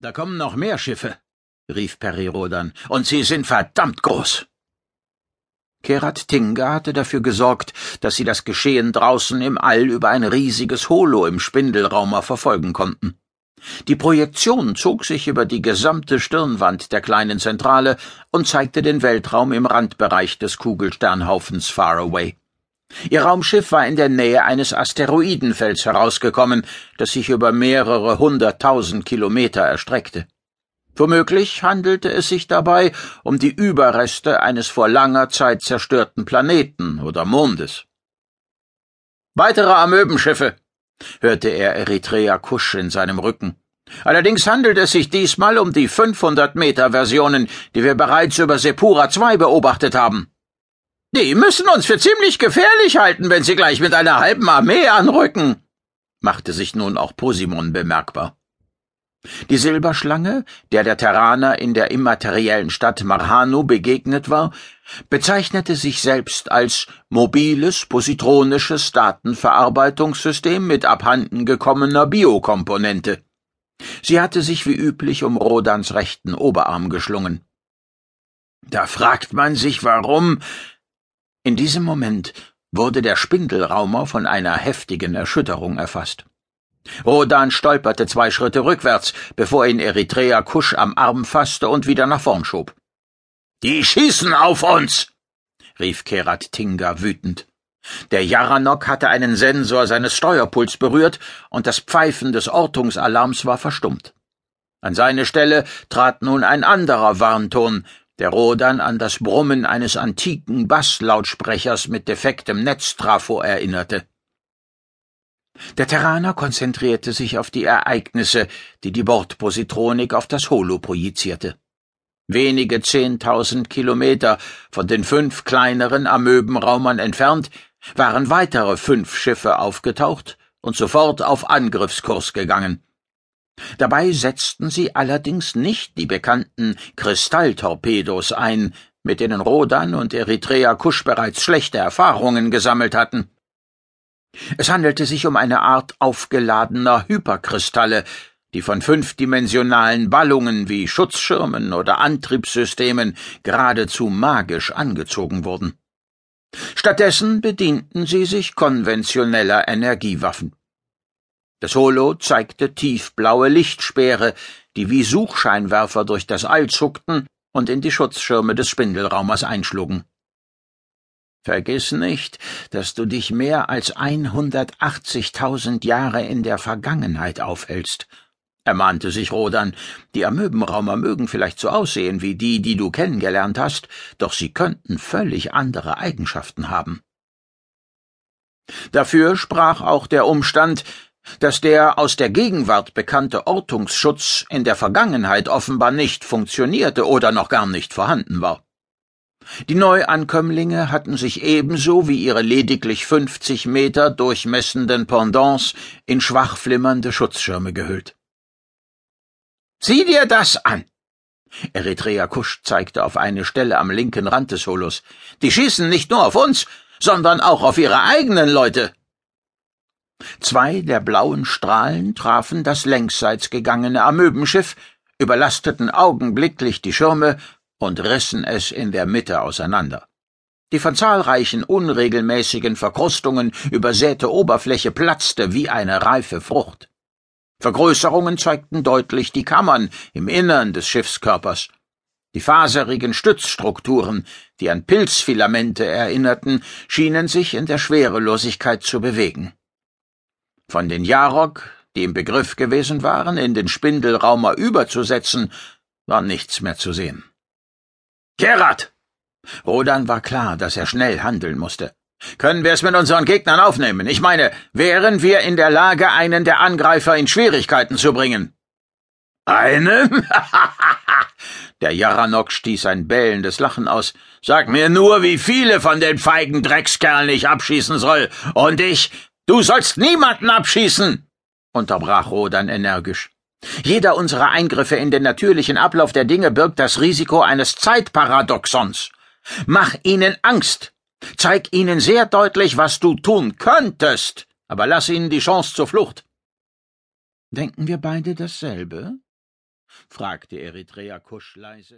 Da kommen noch mehr Schiffe, rief Perirodan, und sie sind verdammt groß. Kerat Tinga hatte dafür gesorgt, dass sie das Geschehen draußen im All über ein riesiges Holo im Spindelraumer verfolgen konnten. Die Projektion zog sich über die gesamte Stirnwand der kleinen Zentrale und zeigte den Weltraum im Randbereich des Kugelsternhaufens Faraway. Ihr Raumschiff war in der Nähe eines Asteroidenfelds herausgekommen, das sich über mehrere hunderttausend Kilometer erstreckte. Womöglich handelte es sich dabei um die Überreste eines vor langer Zeit zerstörten Planeten oder Mondes. Weitere Amöbenschiffe, hörte er Eritrea Kusch in seinem Rücken. Allerdings handelt es sich diesmal um die 500 Meter Versionen, die wir bereits über Sepura II beobachtet haben. Die müssen uns für ziemlich gefährlich halten, wenn sie gleich mit einer halben Armee anrücken, machte sich nun auch Posimon bemerkbar. Die Silberschlange, der der Terraner in der immateriellen Stadt Marhanu begegnet war, bezeichnete sich selbst als mobiles positronisches Datenverarbeitungssystem mit abhandengekommener Biokomponente. Sie hatte sich wie üblich um Rodans rechten Oberarm geschlungen. Da fragt man sich, warum, in diesem Moment wurde der Spindelraumer von einer heftigen Erschütterung erfasst. Rodan stolperte zwei Schritte rückwärts, bevor ihn Eritrea Kusch am Arm fasste und wieder nach vorn schob. Die schießen auf uns! rief Kerat Tinga wütend. Der Jaranok hatte einen Sensor seines Steuerpuls berührt, und das Pfeifen des Ortungsalarms war verstummt. An seine Stelle trat nun ein anderer Warnton, der Rodan an das Brummen eines antiken Basslautsprechers mit defektem Netztrafo erinnerte. Der Terraner konzentrierte sich auf die Ereignisse, die die Bordpositronik auf das Holo projizierte. Wenige zehntausend Kilometer von den fünf kleineren Amöbenraumern entfernt waren weitere fünf Schiffe aufgetaucht und sofort auf Angriffskurs gegangen. Dabei setzten sie allerdings nicht die bekannten Kristalltorpedos ein, mit denen Rodan und Eritrea Kusch bereits schlechte Erfahrungen gesammelt hatten. Es handelte sich um eine Art aufgeladener Hyperkristalle, die von fünfdimensionalen Ballungen wie Schutzschirmen oder Antriebssystemen geradezu magisch angezogen wurden. Stattdessen bedienten sie sich konventioneller Energiewaffen. Das Holo zeigte tiefblaue Lichtspeere, die wie Suchscheinwerfer durch das All zuckten und in die Schutzschirme des Spindelraumers einschlugen. Vergiss nicht, dass du dich mehr als 180.000 Jahre in der Vergangenheit aufhältst, ermahnte sich Rodan. Die Amöbenraumer mögen vielleicht so aussehen wie die, die du kennengelernt hast, doch sie könnten völlig andere Eigenschaften haben. Dafür sprach auch der Umstand, dass der aus der Gegenwart bekannte Ortungsschutz in der Vergangenheit offenbar nicht funktionierte oder noch gar nicht vorhanden war. Die Neuankömmlinge hatten sich ebenso wie ihre lediglich fünfzig Meter durchmessenden Pendants in schwach flimmernde Schutzschirme gehüllt. Sieh dir das an! Eritrea Kusch zeigte auf eine Stelle am linken Rand des Holos. Die schießen nicht nur auf uns, sondern auch auf ihre eigenen Leute. Zwei der blauen Strahlen trafen das längsseits gegangene Amöbenschiff, überlasteten augenblicklich die Schirme und rissen es in der Mitte auseinander. Die von zahlreichen unregelmäßigen Verkrustungen übersäte Oberfläche platzte wie eine reife Frucht. Vergrößerungen zeigten deutlich die Kammern im Innern des Schiffskörpers. Die faserigen Stützstrukturen, die an Pilzfilamente erinnerten, schienen sich in der Schwerelosigkeit zu bewegen. Von den Jarok, die im Begriff gewesen waren, in den Spindelraumer überzusetzen, war nichts mehr zu sehen. Kerat! Rodan war klar, dass er schnell handeln musste. Können wir es mit unseren Gegnern aufnehmen? Ich meine, wären wir in der Lage, einen der Angreifer in Schwierigkeiten zu bringen? Einen? der Jaranok stieß ein bellendes Lachen aus. Sag mir nur, wie viele von den feigen Dreckskerlen ich abschießen soll. Und ich, Du sollst niemanden abschießen, unterbrach Rodan energisch. Jeder unserer Eingriffe in den natürlichen Ablauf der Dinge birgt das Risiko eines Zeitparadoxons. Mach ihnen Angst. Zeig ihnen sehr deutlich, was du tun könntest, aber lass ihnen die Chance zur Flucht. Denken wir beide dasselbe? fragte Eritrea Kusch leise.